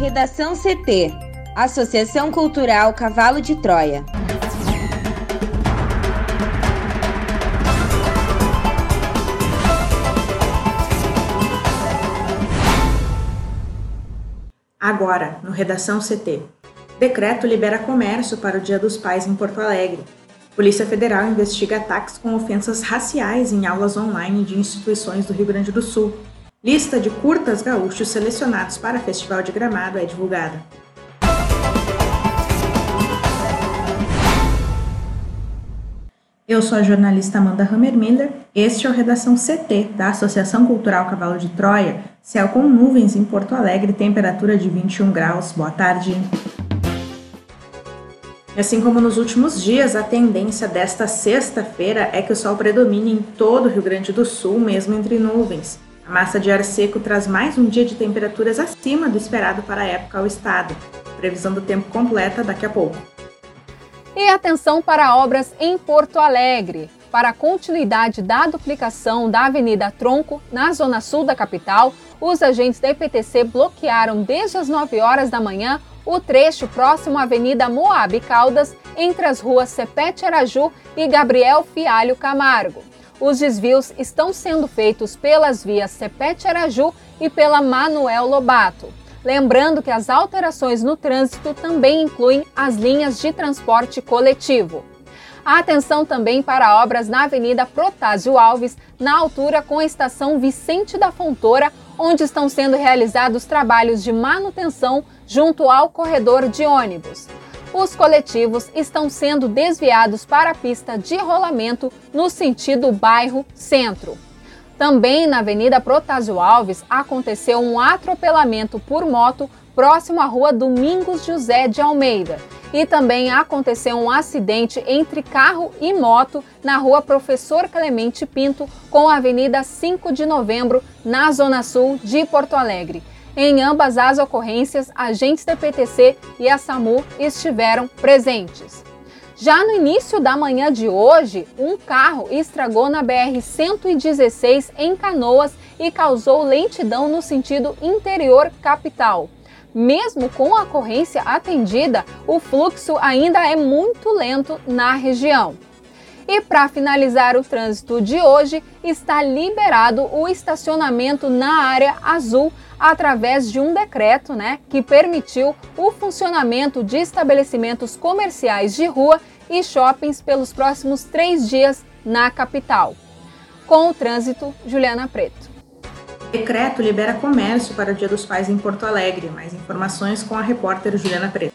Redação CT Associação Cultural Cavalo de Troia. Agora, no Redação CT. Decreto libera comércio para o Dia dos Pais em Porto Alegre. Polícia Federal investiga ataques com ofensas raciais em aulas online de instituições do Rio Grande do Sul. Lista de curtas gaúchos selecionados para Festival de Gramado é divulgada. Eu sou a jornalista Amanda Hammermiller. Este é o Redação CT da Associação Cultural Cavalo de Troia. Céu com nuvens em Porto Alegre, temperatura de 21 graus. Boa tarde. Assim como nos últimos dias, a tendência desta sexta-feira é que o sol predomine em todo o Rio Grande do Sul, mesmo entre nuvens. A massa de ar seco traz mais um dia de temperaturas acima do esperado para a época ao estado. Previsão do tempo completa daqui a pouco. E atenção para obras em Porto Alegre. Para a continuidade da duplicação da Avenida Tronco, na zona sul da capital, os agentes da EPTC bloquearam desde as 9 horas da manhã o trecho próximo à Avenida Moab Caldas, entre as ruas Cepete Araju e Gabriel Fialho Camargo. Os desvios estão sendo feitos pelas vias Cepete Araju e pela Manuel Lobato. Lembrando que as alterações no trânsito também incluem as linhas de transporte coletivo. Atenção também para obras na Avenida Protásio Alves, na altura com a estação Vicente da Fontoura, onde estão sendo realizados trabalhos de manutenção junto ao corredor de ônibus. Os coletivos estão sendo desviados para a pista de rolamento no sentido bairro-centro. Também na Avenida Protásio Alves aconteceu um atropelamento por moto próximo à rua Domingos José de Almeida. E também aconteceu um acidente entre carro e moto na rua Professor Clemente Pinto com a Avenida 5 de Novembro, na Zona Sul de Porto Alegre. Em ambas as ocorrências, agentes da PTC e a SAMU estiveram presentes. Já no início da manhã de hoje, um carro estragou na BR-116 em Canoas e causou lentidão no sentido interior capital. Mesmo com a ocorrência atendida, o fluxo ainda é muito lento na região. E para finalizar o trânsito de hoje, está liberado o estacionamento na área azul através de um decreto, né, que permitiu o funcionamento de estabelecimentos comerciais de rua e shoppings pelos próximos três dias na capital. Com o trânsito, Juliana Preto. Decreto libera comércio para o Dia dos Pais em Porto Alegre. Mais informações com a repórter Juliana Preto.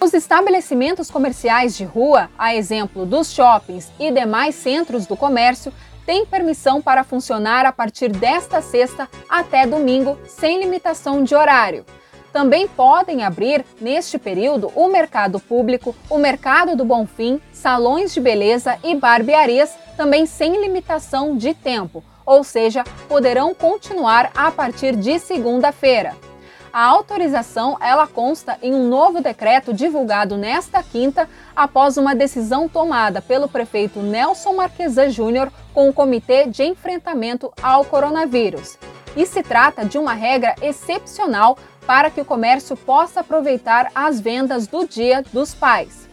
Os estabelecimentos comerciais de rua, a exemplo dos shoppings e demais centros do comércio, têm permissão para funcionar a partir desta sexta até domingo, sem limitação de horário. Também podem abrir, neste período, o mercado público, o mercado do Bonfim, salões de beleza e barbearias, também sem limitação de tempo, ou seja, poderão continuar a partir de segunda-feira. A autorização ela consta em um novo decreto divulgado nesta quinta, após uma decisão tomada pelo prefeito Nelson Marquesan Júnior com o Comitê de Enfrentamento ao Coronavírus. E se trata de uma regra excepcional para que o comércio possa aproveitar as vendas do Dia dos Pais.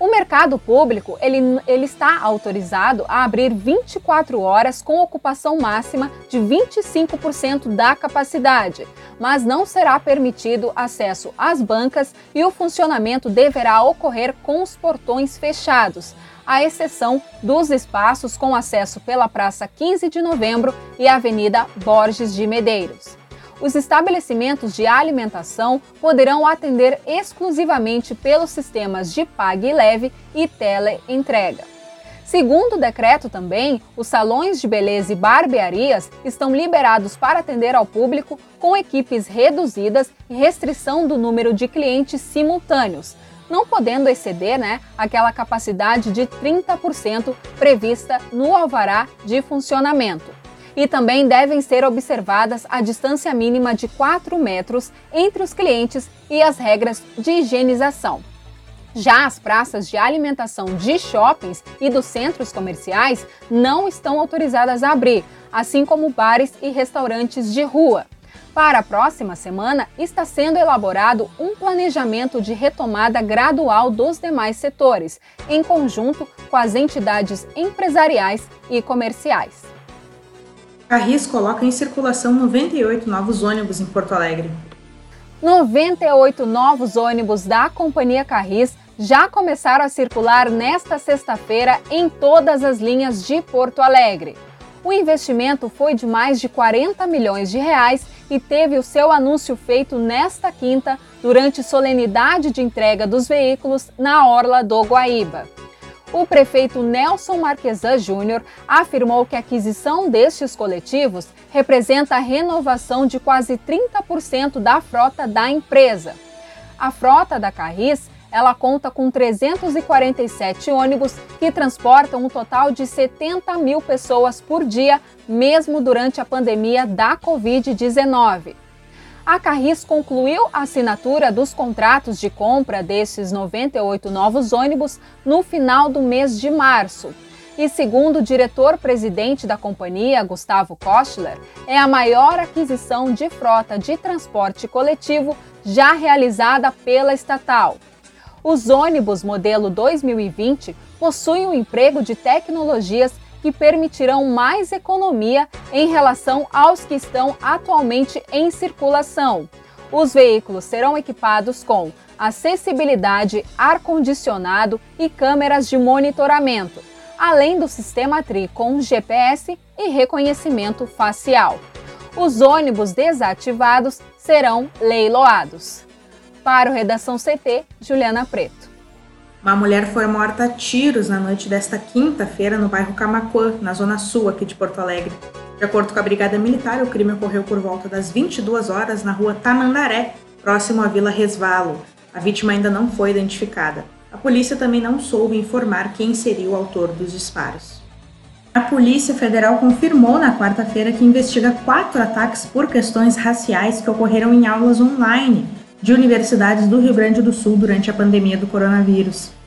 O mercado público ele, ele está autorizado a abrir 24 horas com ocupação máxima de 25% da capacidade, mas não será permitido acesso às bancas e o funcionamento deverá ocorrer com os portões fechados, à exceção dos espaços com acesso pela Praça 15 de Novembro e Avenida Borges de Medeiros os estabelecimentos de alimentação poderão atender exclusivamente pelos sistemas de Pague Leve e Teleentrega. Segundo o decreto também, os salões de beleza e barbearias estão liberados para atender ao público com equipes reduzidas e restrição do número de clientes simultâneos, não podendo exceder né, aquela capacidade de 30% prevista no alvará de funcionamento e também devem ser observadas a distância mínima de 4 metros entre os clientes e as regras de higienização. Já as praças de alimentação de shoppings e dos centros comerciais não estão autorizadas a abrir, assim como bares e restaurantes de rua. Para a próxima semana, está sendo elaborado um planejamento de retomada gradual dos demais setores, em conjunto com as entidades empresariais e comerciais. A RIS coloca em circulação 98 novos ônibus em Porto Alegre. 98 novos ônibus da Companhia Carris já começaram a circular nesta sexta-feira em todas as linhas de Porto Alegre. O investimento foi de mais de 40 milhões de reais e teve o seu anúncio feito nesta quinta, durante solenidade de entrega dos veículos na Orla do Guaíba. O prefeito Nelson Marquesan Júnior afirmou que a aquisição destes coletivos representa a renovação de quase 30% da frota da empresa. A frota da Carris ela conta com 347 ônibus que transportam um total de 70 mil pessoas por dia, mesmo durante a pandemia da Covid-19. A Carris concluiu a assinatura dos contratos de compra desses 98 novos ônibus no final do mês de março. E segundo o diretor-presidente da companhia, Gustavo Kostler, é a maior aquisição de frota de transporte coletivo já realizada pela estatal. Os ônibus modelo 2020 possuem um emprego de tecnologias que permitirão mais economia em relação aos que estão atualmente em circulação. Os veículos serão equipados com acessibilidade, ar-condicionado e câmeras de monitoramento, além do sistema TRI com GPS e reconhecimento facial. Os ônibus desativados serão leiloados. Para o Redação CT, Juliana Preto. Uma mulher foi morta a tiros na noite desta quinta-feira no bairro Camacuã, na zona sul aqui de Porto Alegre. De acordo com a Brigada Militar, o crime ocorreu por volta das 22 horas na rua Tamandaré, próximo à Vila Resvalo. A vítima ainda não foi identificada. A polícia também não soube informar quem seria o autor dos disparos. A Polícia Federal confirmou na quarta-feira que investiga quatro ataques por questões raciais que ocorreram em aulas online de universidades do Rio Grande do Sul durante a pandemia do coronavírus.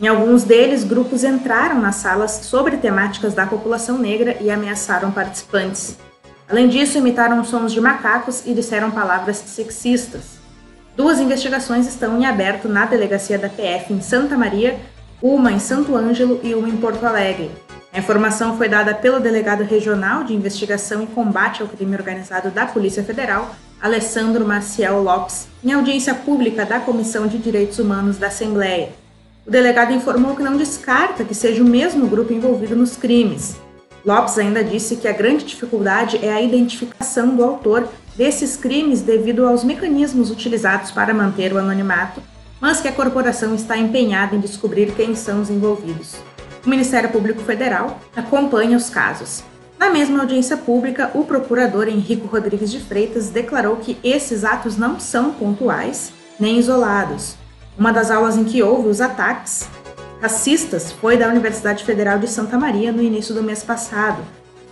Em alguns deles, grupos entraram nas salas sobre temáticas da população negra e ameaçaram participantes. Além disso, imitaram sons de macacos e disseram palavras sexistas. Duas investigações estão em aberto na delegacia da PF em Santa Maria, uma em Santo Ângelo e uma em Porto Alegre. A informação foi dada pelo delegado regional de investigação e combate ao crime organizado da Polícia Federal, Alessandro Maciel Lopes, em audiência pública da Comissão de Direitos Humanos da Assembleia. O delegado informou que não descarta que seja o mesmo grupo envolvido nos crimes. Lopes ainda disse que a grande dificuldade é a identificação do autor desses crimes devido aos mecanismos utilizados para manter o anonimato, mas que a corporação está empenhada em descobrir quem são os envolvidos. O Ministério Público Federal acompanha os casos. Na mesma audiência pública, o procurador Henrico Rodrigues de Freitas declarou que esses atos não são pontuais nem isolados. Uma das aulas em que houve os ataques racistas foi da Universidade Federal de Santa Maria no início do mês passado.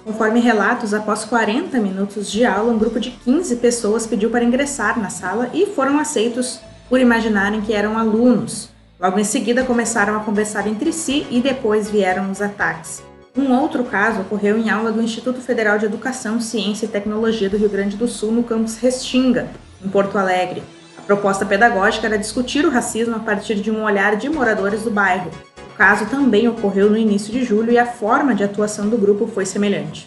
Conforme relatos, após 40 minutos de aula, um grupo de 15 pessoas pediu para ingressar na sala e foram aceitos por imaginarem que eram alunos. Logo em seguida, começaram a conversar entre si e depois vieram os ataques. Um outro caso ocorreu em aula do Instituto Federal de Educação, Ciência e Tecnologia do Rio Grande do Sul, no campus Restinga, em Porto Alegre. Proposta pedagógica era discutir o racismo a partir de um olhar de moradores do bairro. O caso também ocorreu no início de julho e a forma de atuação do grupo foi semelhante.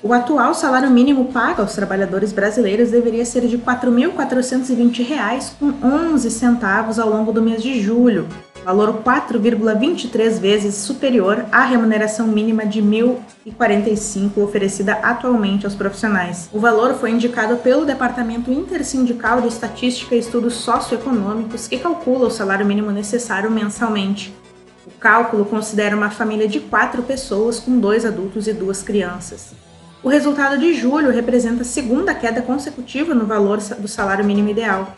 O atual salário mínimo pago aos trabalhadores brasileiros deveria ser de R$ 4.420, com 11 centavos ao longo do mês de julho, valor 4,23 vezes superior à remuneração mínima de R$ 1.045 oferecida atualmente aos profissionais. O valor foi indicado pelo Departamento Intersindical de Estatística e Estudos Socioeconômicos, que calcula o salário mínimo necessário mensalmente. O cálculo considera uma família de quatro pessoas com dois adultos e duas crianças. O resultado de julho representa a segunda queda consecutiva no valor do salário mínimo ideal.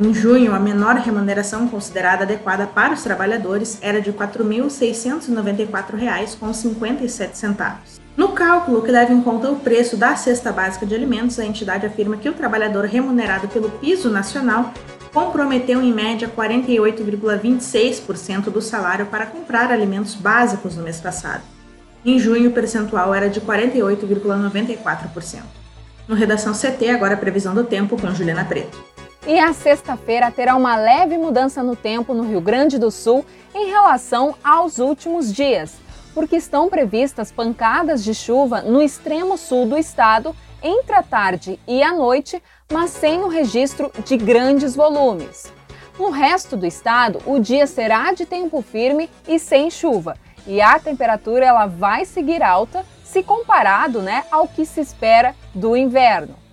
Em junho, a menor remuneração considerada adequada para os trabalhadores era de R$ 4.694,57. No cálculo que leva em conta o preço da cesta básica de alimentos, a entidade afirma que o trabalhador remunerado pelo piso nacional comprometeu em média 48,26% do salário para comprar alimentos básicos no mês passado. Em junho, o percentual era de 48,94%. No Redação CT, agora a previsão do tempo com Juliana Preto. E a sexta-feira terá uma leve mudança no tempo no Rio Grande do Sul em relação aos últimos dias, porque estão previstas pancadas de chuva no extremo sul do estado entre a tarde e a noite, mas sem o registro de grandes volumes. No resto do estado, o dia será de tempo firme e sem chuva, e a temperatura ela vai seguir alta se comparado né, ao que se espera do inverno.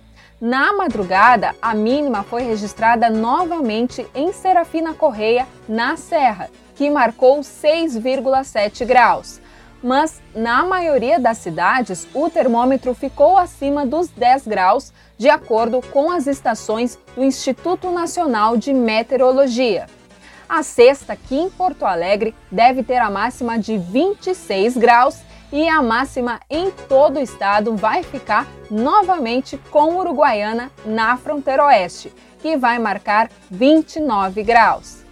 Na madrugada, a mínima foi registrada novamente em Serafina Correia, na Serra, que marcou 6,7 graus. Mas na maioria das cidades, o termômetro ficou acima dos 10 graus, de acordo com as estações do Instituto Nacional de Meteorologia. A sexta, aqui em Porto Alegre, deve ter a máxima de 26 graus e a máxima em todo o estado vai ficar novamente com Uruguaiana na fronteira oeste, que vai marcar 29 graus.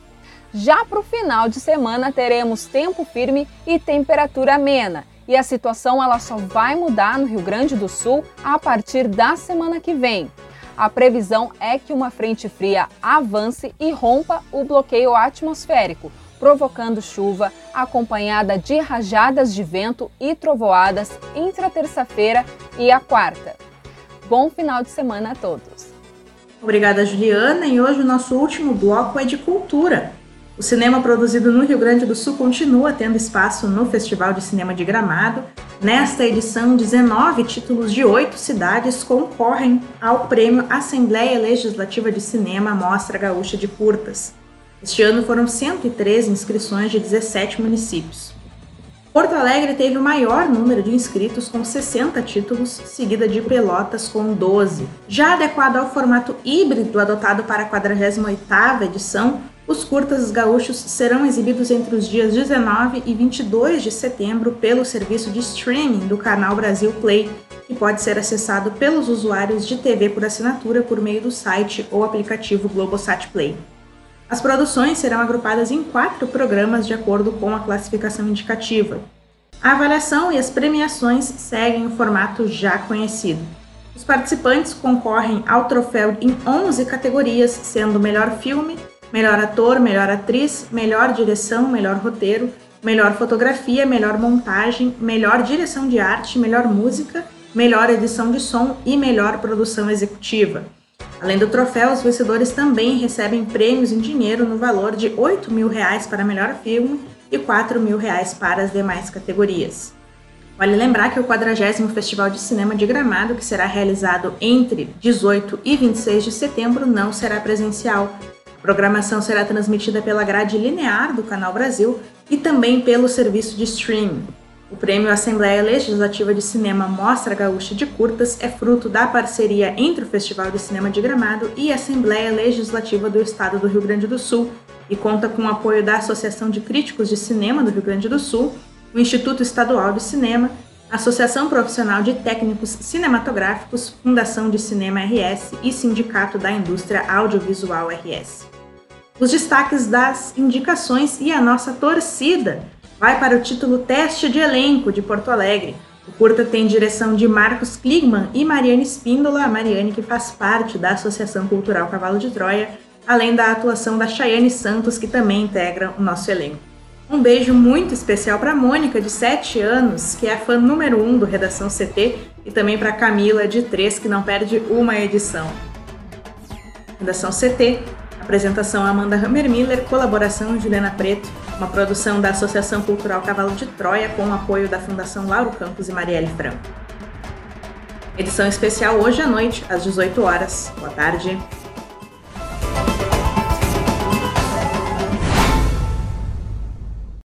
Já para o final de semana teremos tempo firme e temperatura amena, e a situação ela só vai mudar no Rio Grande do Sul a partir da semana que vem. A previsão é que uma frente fria avance e rompa o bloqueio atmosférico, provocando chuva acompanhada de rajadas de vento e trovoadas entre a terça-feira e a quarta. Bom final de semana a todos. Obrigada, Juliana. E hoje o nosso último bloco é de cultura. O cinema produzido no Rio Grande do Sul continua tendo espaço no Festival de Cinema de Gramado. Nesta edição, 19 títulos de oito cidades concorrem ao prêmio Assembleia Legislativa de Cinema Mostra Gaúcha de Curtas. Este ano foram 103 inscrições de 17 municípios. Porto Alegre teve o maior número de inscritos, com 60 títulos, seguida de Pelotas, com 12. Já adequado ao formato híbrido adotado para a 48ª edição, os curtas gaúchos serão exibidos entre os dias 19 e 22 de setembro pelo serviço de streaming do canal Brasil Play, que pode ser acessado pelos usuários de TV por assinatura por meio do site ou aplicativo Globosat Play. As produções serão agrupadas em quatro programas de acordo com a classificação indicativa. A avaliação e as premiações seguem o formato já conhecido. Os participantes concorrem ao troféu em 11 categorias, sendo melhor filme, melhor ator, melhor atriz, melhor direção, melhor roteiro, melhor fotografia, melhor montagem, melhor direção de arte, melhor música, melhor edição de som e melhor produção executiva. Além do troféu, os vencedores também recebem prêmios em dinheiro no valor de 8 mil reais para melhor filme e 4 mil reais para as demais categorias. Vale lembrar que o 40 Festival de Cinema de Gramado, que será realizado entre 18 e 26 de setembro, não será presencial, a programação será transmitida pela grade linear do Canal Brasil e também pelo serviço de streaming. O Prêmio Assembleia Legislativa de Cinema Mostra Gaúcha de Curtas é fruto da parceria entre o Festival de Cinema de Gramado e a Assembleia Legislativa do Estado do Rio Grande do Sul e conta com o apoio da Associação de Críticos de Cinema do Rio Grande do Sul, o Instituto Estadual de Cinema, Associação Profissional de Técnicos Cinematográficos, Fundação de Cinema RS e Sindicato da Indústria Audiovisual RS os destaques das indicações e a nossa torcida vai para o título Teste de Elenco de Porto Alegre. O curta tem direção de Marcos Kligman e Mariane Spíndola, a Mariane que faz parte da Associação Cultural Cavalo de Troia, além da atuação da Chayane Santos, que também integra o nosso elenco. Um beijo muito especial para Mônica, de 7 anos, que é a fã número 1 um do Redação CT, e também para Camila, de 3, que não perde uma edição. Redação CT Apresentação Amanda Hammermiller, colaboração Juliana Preto, uma produção da Associação Cultural Cavalo de Troia com o apoio da Fundação Lauro Campos e Marielle Franco. Edição especial hoje à noite, às 18 horas. Boa tarde.